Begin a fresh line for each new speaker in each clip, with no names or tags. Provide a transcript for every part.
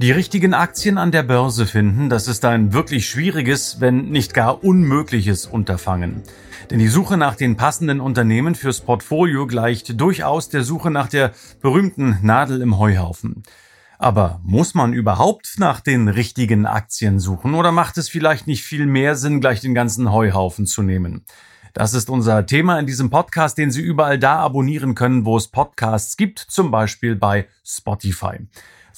Die richtigen Aktien an der Börse finden, das ist ein wirklich schwieriges, wenn nicht gar unmögliches Unterfangen. Denn die Suche nach den passenden Unternehmen fürs Portfolio gleicht durchaus der Suche nach der berühmten Nadel im Heuhaufen. Aber muss man überhaupt nach den richtigen Aktien suchen oder macht es vielleicht nicht viel mehr Sinn, gleich den ganzen Heuhaufen zu nehmen? Das ist unser Thema in diesem Podcast, den Sie überall da abonnieren können, wo es Podcasts gibt, zum Beispiel bei Spotify.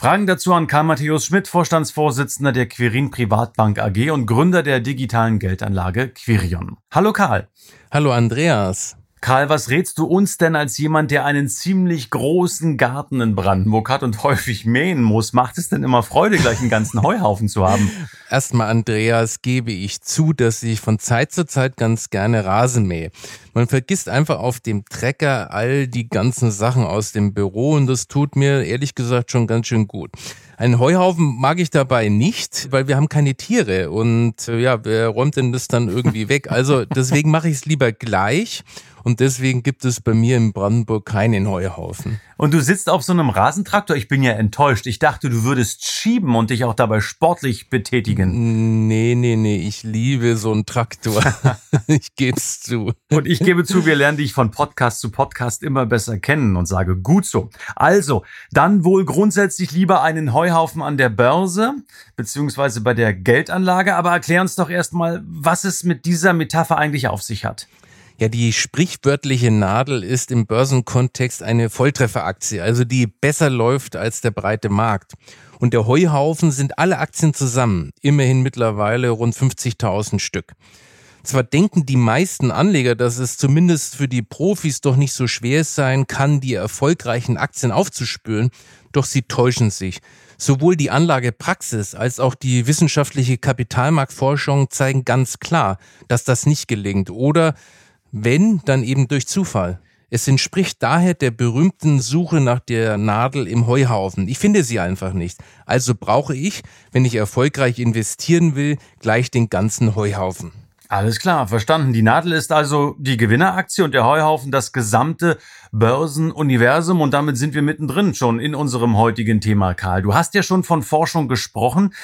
Fragen dazu an Karl Matthäus Schmidt, Vorstandsvorsitzender der Quirin Privatbank AG und Gründer der digitalen Geldanlage Quirion. Hallo Karl.
Hallo Andreas.
Karl, was rätst du uns denn als jemand, der einen ziemlich großen Garten in Brandenburg hat und häufig mähen muss? Macht es denn immer Freude, gleich einen ganzen Heuhaufen zu haben?
Erstmal, Andreas, gebe ich zu, dass ich von Zeit zu Zeit ganz gerne Rasen mähe. Man vergisst einfach auf dem Trecker all die ganzen Sachen aus dem Büro und das tut mir ehrlich gesagt schon ganz schön gut. Einen Heuhaufen mag ich dabei nicht, weil wir haben keine Tiere und äh, ja, wer räumt denn das dann irgendwie weg? Also deswegen mache ich es lieber gleich und deswegen gibt es bei mir in Brandenburg keinen Heuhaufen.
Und du sitzt auf so einem Rasentraktor. Ich bin ja enttäuscht. Ich dachte, du würdest schieben und dich auch dabei sportlich betätigen.
Nee, nee, nee. Ich liebe so einen Traktor. ich geb's zu.
Und ich gebe zu, wir lernen dich von Podcast zu Podcast immer besser kennen und sage gut so. Also, dann wohl grundsätzlich lieber einen Heuhaufen an der Börse beziehungsweise bei der Geldanlage. Aber erklär uns doch erstmal, was es mit dieser Metapher eigentlich auf sich hat.
Ja, die sprichwörtliche Nadel ist im Börsenkontext eine Volltrefferaktie, also die besser läuft als der breite Markt. Und der Heuhaufen sind alle Aktien zusammen, immerhin mittlerweile rund 50.000 Stück. Zwar denken die meisten Anleger, dass es zumindest für die Profis doch nicht so schwer sein kann, die erfolgreichen Aktien aufzuspüren, doch sie täuschen sich. Sowohl die Anlagepraxis als auch die wissenschaftliche Kapitalmarktforschung zeigen ganz klar, dass das nicht gelingt oder wenn, dann eben durch Zufall. Es entspricht daher der berühmten Suche nach der Nadel im Heuhaufen. Ich finde sie einfach nicht. Also brauche ich, wenn ich erfolgreich investieren will, gleich den ganzen Heuhaufen.
Alles klar, verstanden. Die Nadel ist also die Gewinneraktie und der Heuhaufen das gesamte Börsenuniversum und damit sind wir mittendrin schon in unserem heutigen Thema, Karl. Du hast ja schon von Forschung gesprochen.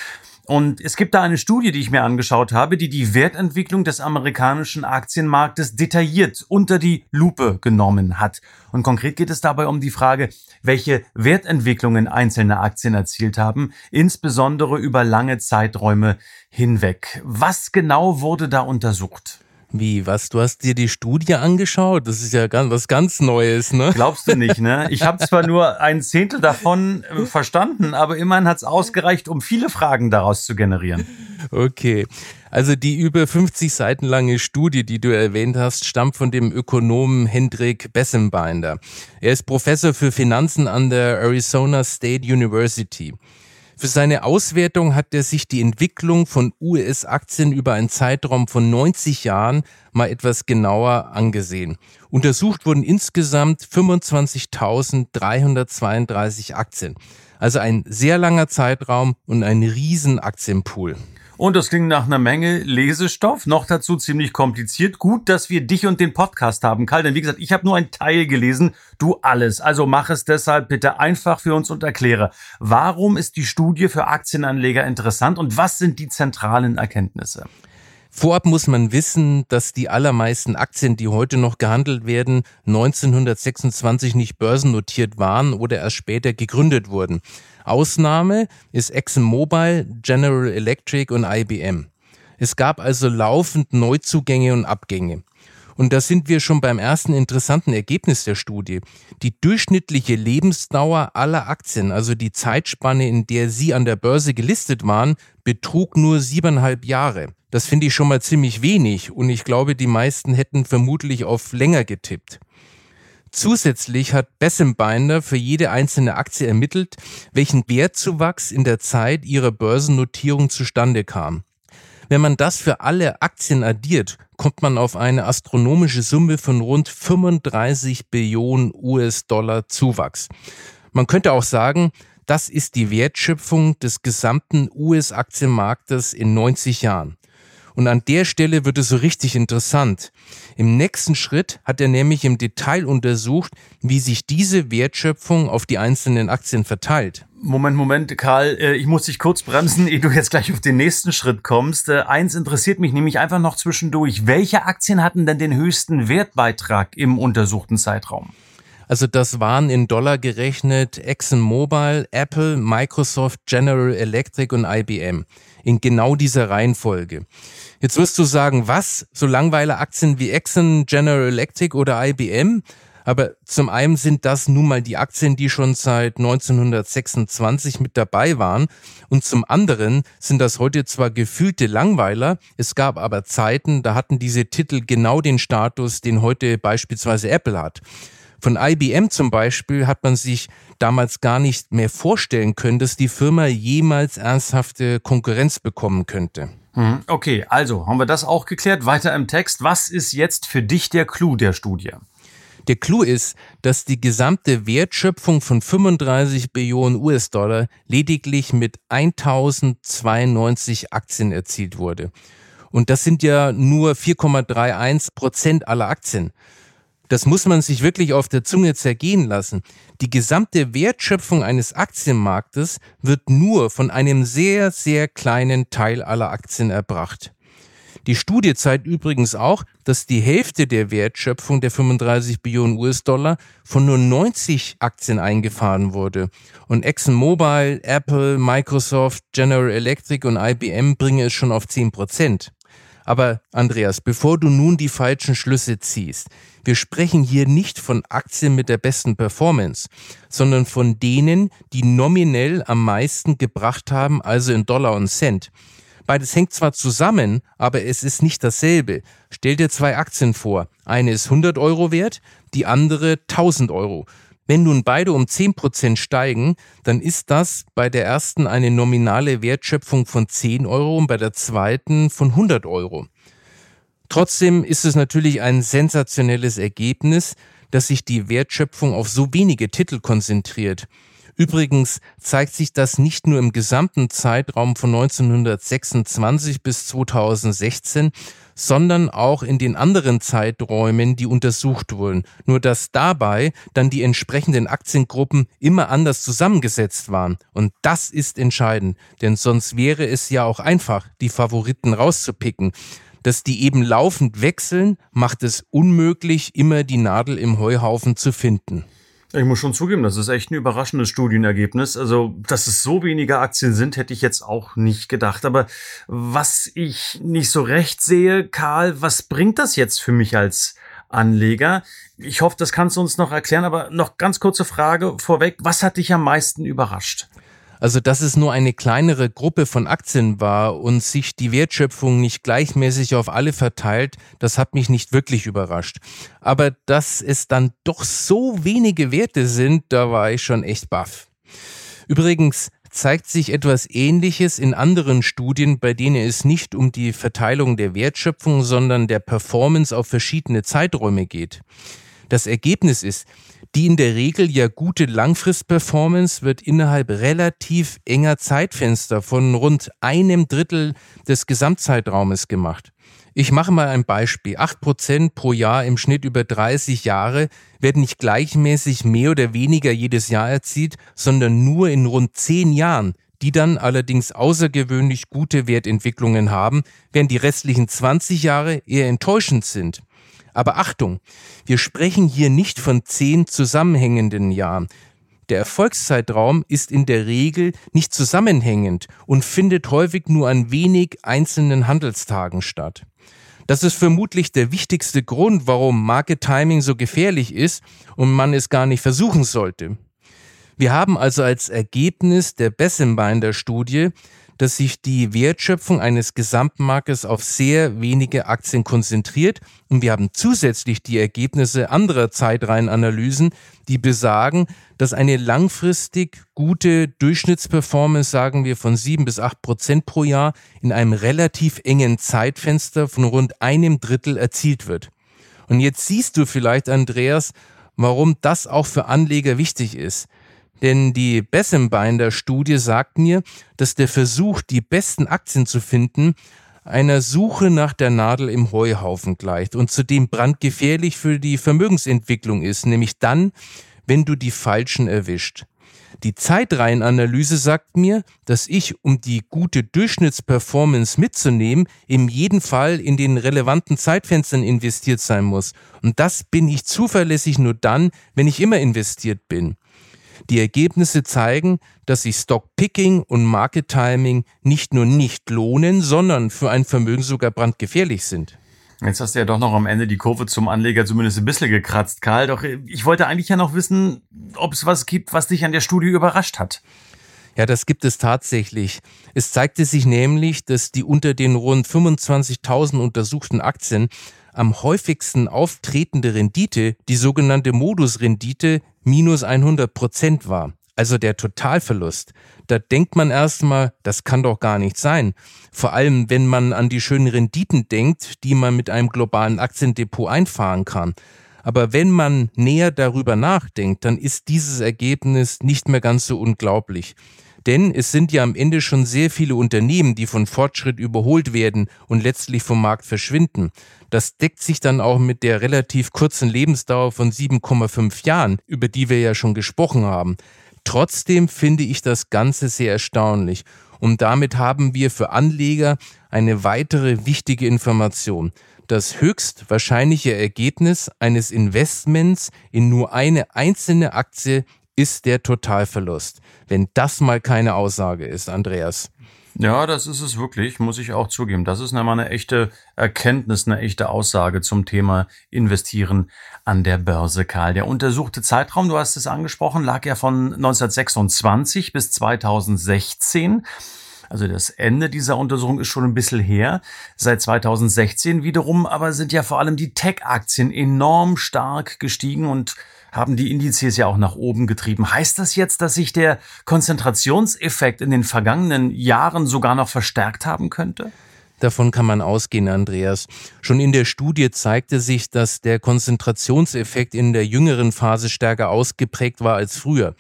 Und es gibt da eine Studie, die ich mir angeschaut habe, die die Wertentwicklung des amerikanischen Aktienmarktes detailliert unter die Lupe genommen hat. Und konkret geht es dabei um die Frage, welche Wertentwicklungen einzelne Aktien erzielt haben, insbesondere über lange Zeiträume hinweg. Was genau wurde da untersucht?
Wie, was? Du hast dir die Studie angeschaut? Das ist ja ganz, was ganz Neues, ne?
Glaubst du nicht, ne? Ich habe zwar nur ein Zehntel davon äh, verstanden, aber immerhin hat es ausgereicht, um viele Fragen daraus zu generieren.
Okay. Also die über 50 Seiten lange Studie, die du erwähnt hast, stammt von dem Ökonomen Hendrik Bessenbinder. Er ist Professor für Finanzen an der Arizona State University. Für seine Auswertung hat er sich die Entwicklung von US-Aktien über einen Zeitraum von 90 Jahren mal etwas genauer angesehen. Untersucht wurden insgesamt 25.332 Aktien. Also ein sehr langer Zeitraum und ein riesen Aktienpool.
Und das klingt nach einer Menge Lesestoff, noch dazu ziemlich kompliziert. Gut, dass wir dich und den Podcast haben, Karl, denn wie gesagt, ich habe nur einen Teil gelesen, du alles. Also mach es deshalb bitte einfach für uns und erkläre, warum ist die Studie für Aktienanleger interessant und was sind die zentralen Erkenntnisse?
Vorab muss man wissen, dass die allermeisten Aktien, die heute noch gehandelt werden, 1926 nicht börsennotiert waren oder erst später gegründet wurden. Ausnahme ist ExxonMobil, General Electric und IBM. Es gab also laufend Neuzugänge und Abgänge. Und da sind wir schon beim ersten interessanten Ergebnis der Studie. Die durchschnittliche Lebensdauer aller Aktien, also die Zeitspanne, in der sie an der Börse gelistet waren, betrug nur siebeneinhalb Jahre. Das finde ich schon mal ziemlich wenig und ich glaube, die meisten hätten vermutlich auf länger getippt. Zusätzlich hat Bessembinder für jede einzelne Aktie ermittelt, welchen Wertzuwachs in der Zeit ihrer Börsennotierung zustande kam. Wenn man das für alle Aktien addiert, kommt man auf eine astronomische Summe von rund 35 Billionen US-Dollar Zuwachs. Man könnte auch sagen, das ist die Wertschöpfung des gesamten US-Aktienmarktes in 90 Jahren. Und an der Stelle wird es so richtig interessant. Im nächsten Schritt hat er nämlich im Detail untersucht, wie sich diese Wertschöpfung auf die einzelnen Aktien verteilt.
Moment, Moment, Karl, äh, ich muss dich kurz bremsen, ehe du jetzt gleich auf den nächsten Schritt kommst. Äh, eins interessiert mich nämlich einfach noch zwischendurch. Welche Aktien hatten denn den höchsten Wertbeitrag im untersuchten Zeitraum?
Also das waren in Dollar gerechnet ExxonMobil, Apple, Microsoft, General Electric und IBM. In genau dieser Reihenfolge. Jetzt wirst du sagen, was? So langweile Aktien wie Exxon, General Electric oder IBM? Aber zum einen sind das nun mal die Aktien, die schon seit 1926 mit dabei waren. Und zum anderen sind das heute zwar gefühlte Langweiler, es gab aber Zeiten, da hatten diese Titel genau den Status, den heute beispielsweise Apple hat. Von IBM zum Beispiel hat man sich damals gar nicht mehr vorstellen können, dass die Firma jemals ernsthafte Konkurrenz bekommen könnte.
Hm, okay, also haben wir das auch geklärt. Weiter im Text. Was ist jetzt für dich der Clou der Studie?
Der Clou ist, dass die gesamte Wertschöpfung von 35 Billionen US-Dollar lediglich mit 1092 Aktien erzielt wurde. Und das sind ja nur 4,31 Prozent aller Aktien. Das muss man sich wirklich auf der Zunge zergehen lassen. Die gesamte Wertschöpfung eines Aktienmarktes wird nur von einem sehr, sehr kleinen Teil aller Aktien erbracht. Die Studie zeigt übrigens auch, dass die Hälfte der Wertschöpfung der 35 Billionen US-Dollar von nur 90 Aktien eingefahren wurde. Und ExxonMobil, Apple, Microsoft, General Electric und IBM bringen es schon auf 10 Prozent. Aber Andreas, bevor du nun die falschen Schlüsse ziehst, wir sprechen hier nicht von Aktien mit der besten Performance, sondern von denen, die nominell am meisten gebracht haben, also in Dollar und Cent. Beides hängt zwar zusammen, aber es ist nicht dasselbe. Stell dir zwei Aktien vor. Eine ist 100 Euro wert, die andere 1000 Euro. Wenn nun beide um 10% steigen, dann ist das bei der ersten eine nominale Wertschöpfung von 10 Euro und bei der zweiten von 100 Euro. Trotzdem ist es natürlich ein sensationelles Ergebnis, dass sich die Wertschöpfung auf so wenige Titel konzentriert. Übrigens zeigt sich das nicht nur im gesamten Zeitraum von 1926 bis 2016, sondern auch in den anderen Zeiträumen, die untersucht wurden. Nur dass dabei dann die entsprechenden Aktiengruppen immer anders zusammengesetzt waren. Und das ist entscheidend, denn sonst wäre es ja auch einfach, die Favoriten rauszupicken. Dass die eben laufend wechseln, macht es unmöglich, immer die Nadel im Heuhaufen zu finden.
Ich muss schon zugeben, das ist echt ein überraschendes Studienergebnis. Also, dass es so wenige Aktien sind, hätte ich jetzt auch nicht gedacht. Aber was ich nicht so recht sehe, Karl, was bringt das jetzt für mich als Anleger? Ich hoffe, das kannst du uns noch erklären, aber noch ganz kurze Frage vorweg. Was hat dich am meisten überrascht?
Also, dass es nur eine kleinere Gruppe von Aktien war und sich die Wertschöpfung nicht gleichmäßig auf alle verteilt, das hat mich nicht wirklich überrascht. Aber dass es dann doch so wenige Werte sind, da war ich schon echt baff. Übrigens zeigt sich etwas Ähnliches in anderen Studien, bei denen es nicht um die Verteilung der Wertschöpfung, sondern der Performance auf verschiedene Zeiträume geht. Das Ergebnis ist, die in der Regel ja gute Langfristperformance wird innerhalb relativ enger Zeitfenster von rund einem Drittel des Gesamtzeitraumes gemacht. Ich mache mal ein Beispiel. Acht Prozent pro Jahr im Schnitt über 30 Jahre werden nicht gleichmäßig mehr oder weniger jedes Jahr erzielt, sondern nur in rund zehn Jahren, die dann allerdings außergewöhnlich gute Wertentwicklungen haben, während die restlichen 20 Jahre eher enttäuschend sind. Aber Achtung, wir sprechen hier nicht von zehn zusammenhängenden Jahren. Der Erfolgszeitraum ist in der Regel nicht zusammenhängend und findet häufig nur an wenig einzelnen Handelstagen statt. Das ist vermutlich der wichtigste Grund, warum Market Timing so gefährlich ist und man es gar nicht versuchen sollte. Wir haben also als Ergebnis der Bessembinder Studie, dass sich die Wertschöpfung eines Gesamtmarktes auf sehr wenige Aktien konzentriert und wir haben zusätzlich die Ergebnisse anderer Zeitreihenanalysen, die besagen, dass eine langfristig gute Durchschnittsperformance, sagen wir, von sieben bis acht Prozent pro Jahr in einem relativ engen Zeitfenster von rund einem Drittel erzielt wird. Und jetzt siehst du vielleicht, Andreas, warum das auch für Anleger wichtig ist. Denn die Bessembinder-Studie sagt mir, dass der Versuch, die besten Aktien zu finden, einer Suche nach der Nadel im Heuhaufen gleicht und zudem brandgefährlich für die Vermögensentwicklung ist, nämlich dann, wenn du die falschen erwischt. Die Zeitreihenanalyse sagt mir, dass ich, um die gute Durchschnittsperformance mitzunehmen, in jedem Fall in den relevanten Zeitfenstern investiert sein muss. Und das bin ich zuverlässig nur dann, wenn ich immer investiert bin. Die Ergebnisse zeigen, dass sich Stockpicking und Market Timing nicht nur nicht lohnen, sondern für ein Vermögen sogar brandgefährlich sind.
Jetzt hast du ja doch noch am Ende die Kurve zum Anleger zumindest ein bisschen gekratzt, Karl. Doch ich wollte eigentlich ja noch wissen, ob es was gibt, was dich an der Studie überrascht hat.
Ja, das gibt es tatsächlich. Es zeigte sich nämlich, dass die unter den rund 25.000 untersuchten Aktien am häufigsten auftretende Rendite die sogenannte Modusrendite minus 100 Prozent war. Also der Totalverlust. Da denkt man erstmal, das kann doch gar nicht sein. Vor allem, wenn man an die schönen Renditen denkt, die man mit einem globalen Aktiendepot einfahren kann. Aber wenn man näher darüber nachdenkt, dann ist dieses Ergebnis nicht mehr ganz so unglaublich. Denn es sind ja am Ende schon sehr viele Unternehmen, die von Fortschritt überholt werden und letztlich vom Markt verschwinden. Das deckt sich dann auch mit der relativ kurzen Lebensdauer von 7,5 Jahren, über die wir ja schon gesprochen haben. Trotzdem finde ich das Ganze sehr erstaunlich. Und damit haben wir für Anleger eine weitere wichtige Information. Das höchst wahrscheinliche Ergebnis eines Investments in nur eine einzelne Aktie ist der Totalverlust. Wenn das mal keine Aussage ist, Andreas.
Ja, das ist es wirklich, muss ich auch zugeben. Das ist einmal eine echte Erkenntnis, eine echte Aussage zum Thema Investieren an der Börse, Karl. Der untersuchte Zeitraum, du hast es angesprochen, lag ja von 1926 bis 2016. Also das Ende dieser Untersuchung ist schon ein bisschen her. Seit 2016 wiederum aber sind ja vor allem die Tech-Aktien enorm stark gestiegen und haben die Indizes ja auch nach oben getrieben. Heißt das jetzt, dass sich der Konzentrationseffekt in den vergangenen Jahren sogar noch verstärkt haben könnte?
Davon kann man ausgehen, Andreas. Schon in der Studie zeigte sich, dass der Konzentrationseffekt in der jüngeren Phase stärker ausgeprägt war als früher.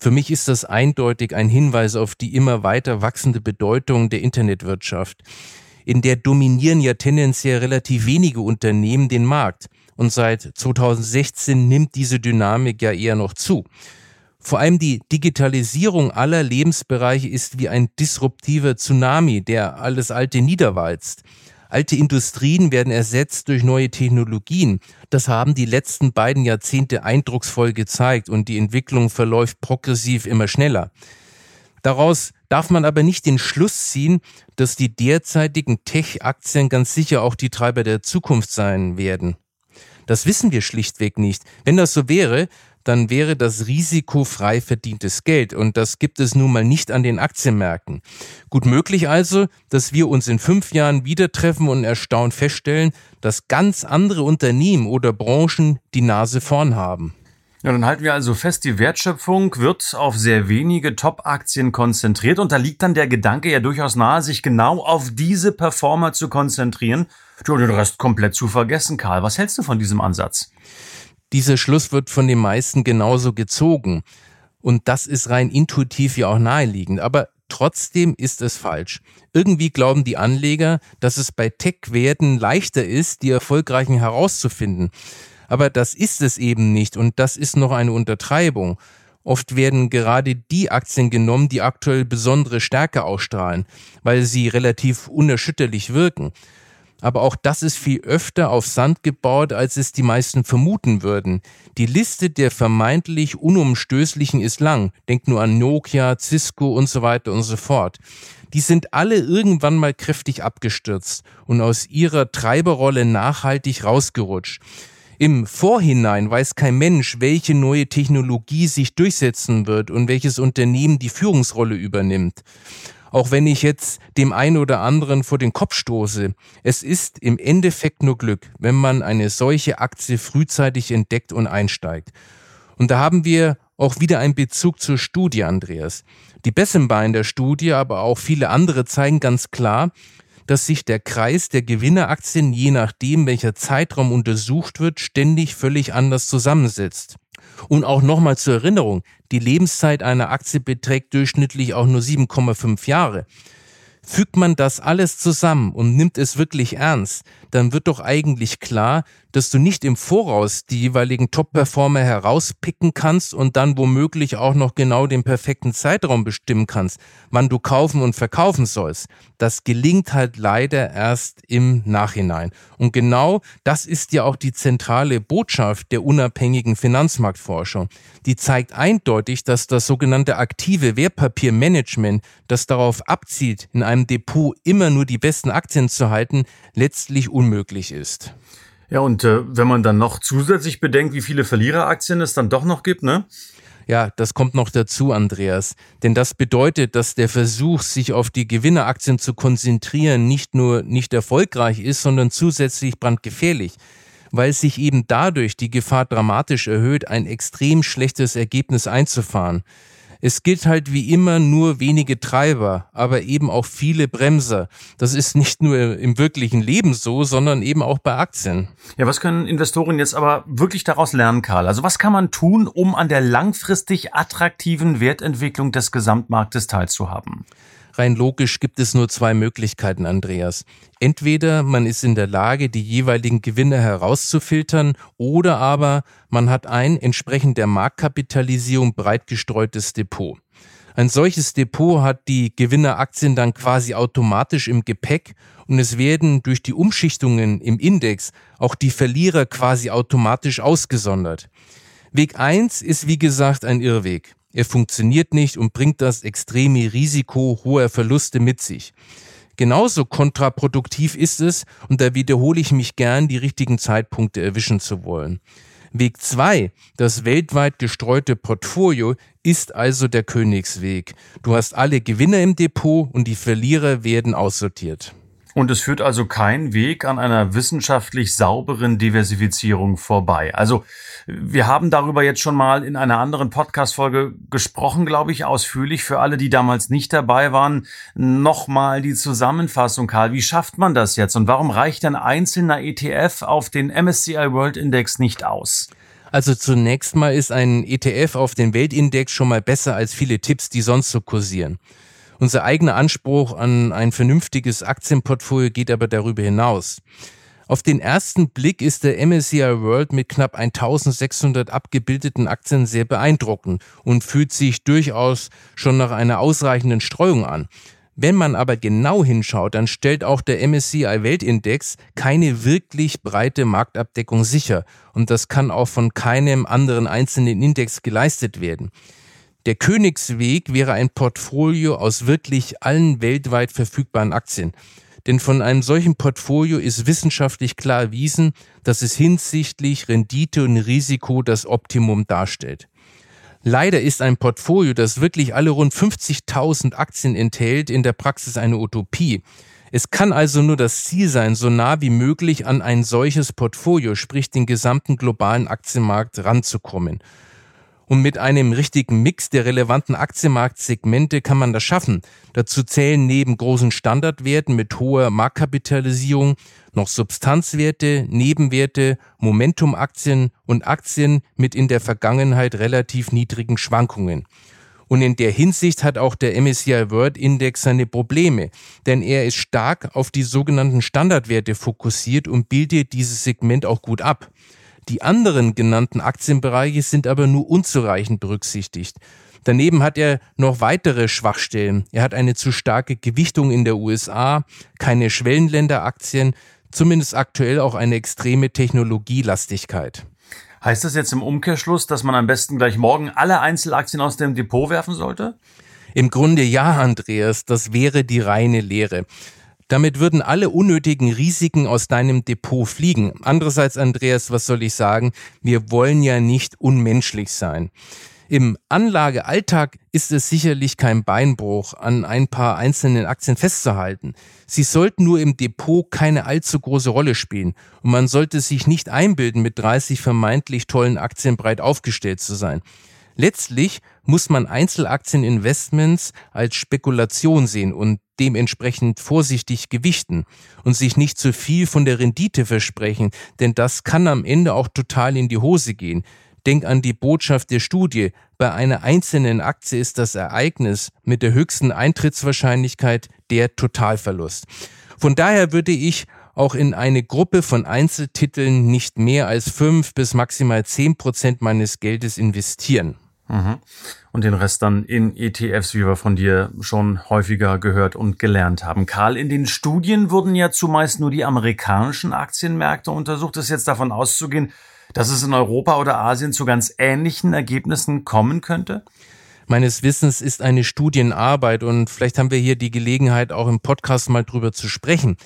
Für mich ist das eindeutig ein Hinweis auf die immer weiter wachsende Bedeutung der Internetwirtschaft. In der dominieren ja tendenziell relativ wenige Unternehmen den Markt und seit 2016 nimmt diese Dynamik ja eher noch zu. Vor allem die Digitalisierung aller Lebensbereiche ist wie ein disruptiver Tsunami, der alles Alte niederwalzt. Alte Industrien werden ersetzt durch neue Technologien. Das haben die letzten beiden Jahrzehnte eindrucksvoll gezeigt und die Entwicklung verläuft progressiv immer schneller. Daraus darf man aber nicht den Schluss ziehen, dass die derzeitigen Tech-Aktien ganz sicher auch die Treiber der Zukunft sein werden. Das wissen wir schlichtweg nicht. Wenn das so wäre, dann wäre das Risiko frei verdientes Geld und das gibt es nun mal nicht an den Aktienmärkten. Gut möglich also, dass wir uns in fünf Jahren wieder treffen und erstaunt feststellen, dass ganz andere Unternehmen oder Branchen die Nase vorn haben.
Ja, dann halten wir also fest, die Wertschöpfung wird auf sehr wenige Top-Aktien konzentriert und da liegt dann der Gedanke ja durchaus nahe, sich genau auf diese Performer zu konzentrieren und den Rest komplett zu vergessen. Karl, was hältst du von diesem Ansatz?
Dieser Schluss wird von den meisten genauso gezogen. Und das ist rein intuitiv ja auch naheliegend. Aber trotzdem ist es falsch. Irgendwie glauben die Anleger, dass es bei Tech-Werten leichter ist, die erfolgreichen herauszufinden. Aber das ist es eben nicht und das ist noch eine Untertreibung. Oft werden gerade die Aktien genommen, die aktuell besondere Stärke ausstrahlen, weil sie relativ unerschütterlich wirken. Aber auch das ist viel öfter auf Sand gebaut, als es die meisten vermuten würden. Die Liste der vermeintlich unumstößlichen ist lang. Denkt nur an Nokia, Cisco und so weiter und so fort. Die sind alle irgendwann mal kräftig abgestürzt und aus ihrer Treiberrolle nachhaltig rausgerutscht. Im Vorhinein weiß kein Mensch, welche neue Technologie sich durchsetzen wird und welches Unternehmen die Führungsrolle übernimmt. Auch wenn ich jetzt dem einen oder anderen vor den Kopf stoße, es ist im Endeffekt nur Glück, wenn man eine solche Aktie frühzeitig entdeckt und einsteigt. Und da haben wir auch wieder einen Bezug zur Studie, Andreas. Die Bessembar in der Studie, aber auch viele andere zeigen ganz klar, dass sich der Kreis der Gewinneraktien je nachdem, welcher Zeitraum untersucht wird, ständig völlig anders zusammensetzt. Und auch nochmal zur Erinnerung, die Lebenszeit einer Aktie beträgt durchschnittlich auch nur 7,5 Jahre. Fügt man das alles zusammen und nimmt es wirklich ernst, dann wird doch eigentlich klar, dass du nicht im Voraus die jeweiligen Top-Performer herauspicken kannst und dann womöglich auch noch genau den perfekten Zeitraum bestimmen kannst, wann du kaufen und verkaufen sollst. Das gelingt halt leider erst im Nachhinein. Und genau das ist ja auch die zentrale Botschaft der unabhängigen Finanzmarktforschung. Die zeigt eindeutig, dass das sogenannte aktive Wertpapiermanagement, das darauf abzielt, in einem Depot immer nur die besten Aktien zu halten, letztlich unmöglich ist.
Ja, und äh, wenn man dann noch zusätzlich bedenkt, wie viele Verliereraktien es dann doch noch gibt, ne?
Ja, das kommt noch dazu, Andreas. Denn das bedeutet, dass der Versuch, sich auf die Gewinneraktien zu konzentrieren, nicht nur nicht erfolgreich ist, sondern zusätzlich brandgefährlich, weil sich eben dadurch die Gefahr dramatisch erhöht, ein extrem schlechtes Ergebnis einzufahren. Es gilt halt wie immer nur wenige Treiber, aber eben auch viele Bremser. Das ist nicht nur im wirklichen Leben so, sondern eben auch bei Aktien.
Ja, was können Investoren jetzt aber wirklich daraus lernen, Karl? Also was kann man tun, um an der langfristig attraktiven Wertentwicklung des Gesamtmarktes teilzuhaben?
Rein logisch gibt es nur zwei Möglichkeiten, Andreas. Entweder man ist in der Lage, die jeweiligen Gewinne herauszufiltern, oder aber man hat ein entsprechend der Marktkapitalisierung breit gestreutes Depot. Ein solches Depot hat die Gewinneraktien dann quasi automatisch im Gepäck und es werden durch die Umschichtungen im Index auch die Verlierer quasi automatisch ausgesondert. Weg eins ist wie gesagt ein Irrweg. Er funktioniert nicht und bringt das extreme Risiko hoher Verluste mit sich. Genauso kontraproduktiv ist es, und da wiederhole ich mich gern, die richtigen Zeitpunkte erwischen zu wollen. Weg zwei, das weltweit gestreute Portfolio, ist also der Königsweg. Du hast alle Gewinner im Depot und die Verlierer werden aussortiert.
Und es führt also kein Weg an einer wissenschaftlich sauberen Diversifizierung vorbei. Also wir haben darüber jetzt schon mal in einer anderen Podcast-Folge gesprochen, glaube ich, ausführlich. Für alle, die damals nicht dabei waren, nochmal die Zusammenfassung, Karl. Wie schafft man das jetzt? Und warum reicht ein einzelner ETF auf den MSCI World Index nicht aus?
Also zunächst mal ist ein ETF auf den Weltindex schon mal besser als viele Tipps, die sonst so kursieren. Unser eigener Anspruch an ein vernünftiges Aktienportfolio geht aber darüber hinaus. Auf den ersten Blick ist der MSCI World mit knapp 1600 abgebildeten Aktien sehr beeindruckend und fühlt sich durchaus schon nach einer ausreichenden Streuung an. Wenn man aber genau hinschaut, dann stellt auch der MSCI Weltindex keine wirklich breite Marktabdeckung sicher und das kann auch von keinem anderen einzelnen Index geleistet werden. Der Königsweg wäre ein Portfolio aus wirklich allen weltweit verfügbaren Aktien. Denn von einem solchen Portfolio ist wissenschaftlich klar erwiesen, dass es hinsichtlich Rendite und Risiko das Optimum darstellt. Leider ist ein Portfolio, das wirklich alle rund 50.000 Aktien enthält, in der Praxis eine Utopie. Es kann also nur das Ziel sein, so nah wie möglich an ein solches Portfolio, sprich den gesamten globalen Aktienmarkt ranzukommen. Und mit einem richtigen Mix der relevanten Aktienmarktsegmente kann man das schaffen. Dazu zählen neben großen Standardwerten mit hoher Marktkapitalisierung noch Substanzwerte, Nebenwerte, Momentumaktien und Aktien mit in der Vergangenheit relativ niedrigen Schwankungen. Und in der Hinsicht hat auch der MSCI World Index seine Probleme, denn er ist stark auf die sogenannten Standardwerte fokussiert und bildet dieses Segment auch gut ab. Die anderen genannten Aktienbereiche sind aber nur unzureichend berücksichtigt. Daneben hat er noch weitere Schwachstellen. Er hat eine zu starke Gewichtung in der USA, keine Schwellenländeraktien, zumindest aktuell auch eine extreme Technologielastigkeit.
Heißt das jetzt im Umkehrschluss, dass man am besten gleich morgen alle Einzelaktien aus dem Depot werfen sollte?
Im Grunde ja, Andreas, das wäre die reine Lehre. Damit würden alle unnötigen Risiken aus deinem Depot fliegen. Andererseits, Andreas, was soll ich sagen? Wir wollen ja nicht unmenschlich sein. Im Anlagealltag ist es sicherlich kein Beinbruch, an ein paar einzelnen Aktien festzuhalten. Sie sollten nur im Depot keine allzu große Rolle spielen und man sollte sich nicht einbilden, mit 30 vermeintlich tollen Aktien breit aufgestellt zu sein. Letztlich muss man Einzelaktieninvestments als Spekulation sehen und dementsprechend vorsichtig gewichten und sich nicht zu viel von der Rendite versprechen, denn das kann am Ende auch total in die Hose gehen. Denk an die Botschaft der Studie. Bei einer einzelnen Aktie ist das Ereignis mit der höchsten Eintrittswahrscheinlichkeit der Totalverlust. Von daher würde ich auch in eine Gruppe von Einzeltiteln nicht mehr als fünf bis maximal zehn Prozent meines Geldes investieren.
Mhm. Und den Rest dann in ETFs, wie wir von dir schon häufiger gehört und gelernt haben. Karl, in den Studien wurden ja zumeist nur die amerikanischen Aktienmärkte untersucht. Ist jetzt davon auszugehen, dass es in Europa oder Asien zu ganz ähnlichen Ergebnissen kommen könnte?
Meines Wissens ist eine Studienarbeit und vielleicht haben wir hier die Gelegenheit, auch im Podcast mal drüber zu sprechen.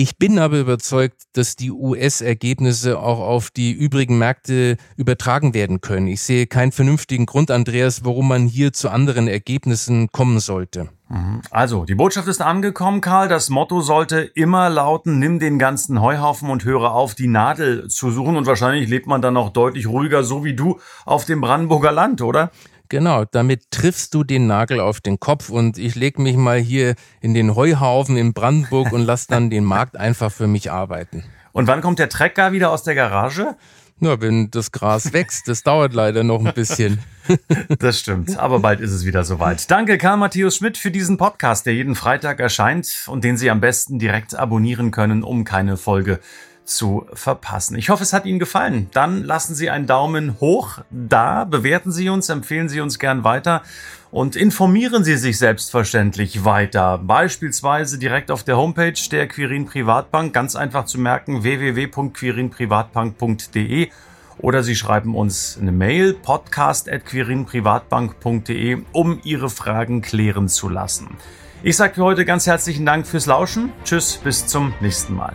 Ich bin aber überzeugt, dass die US-Ergebnisse auch auf die übrigen Märkte übertragen werden können. Ich sehe keinen vernünftigen Grund, Andreas, warum man hier zu anderen Ergebnissen kommen sollte.
Mhm. Also, die Botschaft ist angekommen, Karl. Das Motto sollte immer lauten, nimm den ganzen Heuhaufen und höre auf, die Nadel zu suchen. Und wahrscheinlich lebt man dann auch deutlich ruhiger, so wie du, auf dem Brandenburger Land, oder?
Genau, damit triffst du den Nagel auf den Kopf und ich leg mich mal hier in den Heuhaufen in Brandenburg und lass dann den Markt einfach für mich arbeiten.
Und wann kommt der Trecker wieder aus der Garage?
Na, wenn das Gras wächst, das dauert leider noch ein bisschen.
das stimmt, aber bald ist es wieder soweit. Danke Karl Matthäus Schmidt für diesen Podcast, der jeden Freitag erscheint und den Sie am besten direkt abonnieren können, um keine Folge zu verpassen. Ich hoffe, es hat Ihnen gefallen. Dann lassen Sie einen Daumen hoch da, bewerten Sie uns, empfehlen Sie uns gern weiter und informieren Sie sich selbstverständlich weiter. Beispielsweise direkt auf der Homepage der Quirin Privatbank, ganz einfach zu merken, www.quirinprivatbank.de oder Sie schreiben uns eine Mail podcast.quirinprivatbank.de, um Ihre Fragen klären zu lassen. Ich sage für heute ganz herzlichen Dank fürs Lauschen. Tschüss, bis zum nächsten Mal.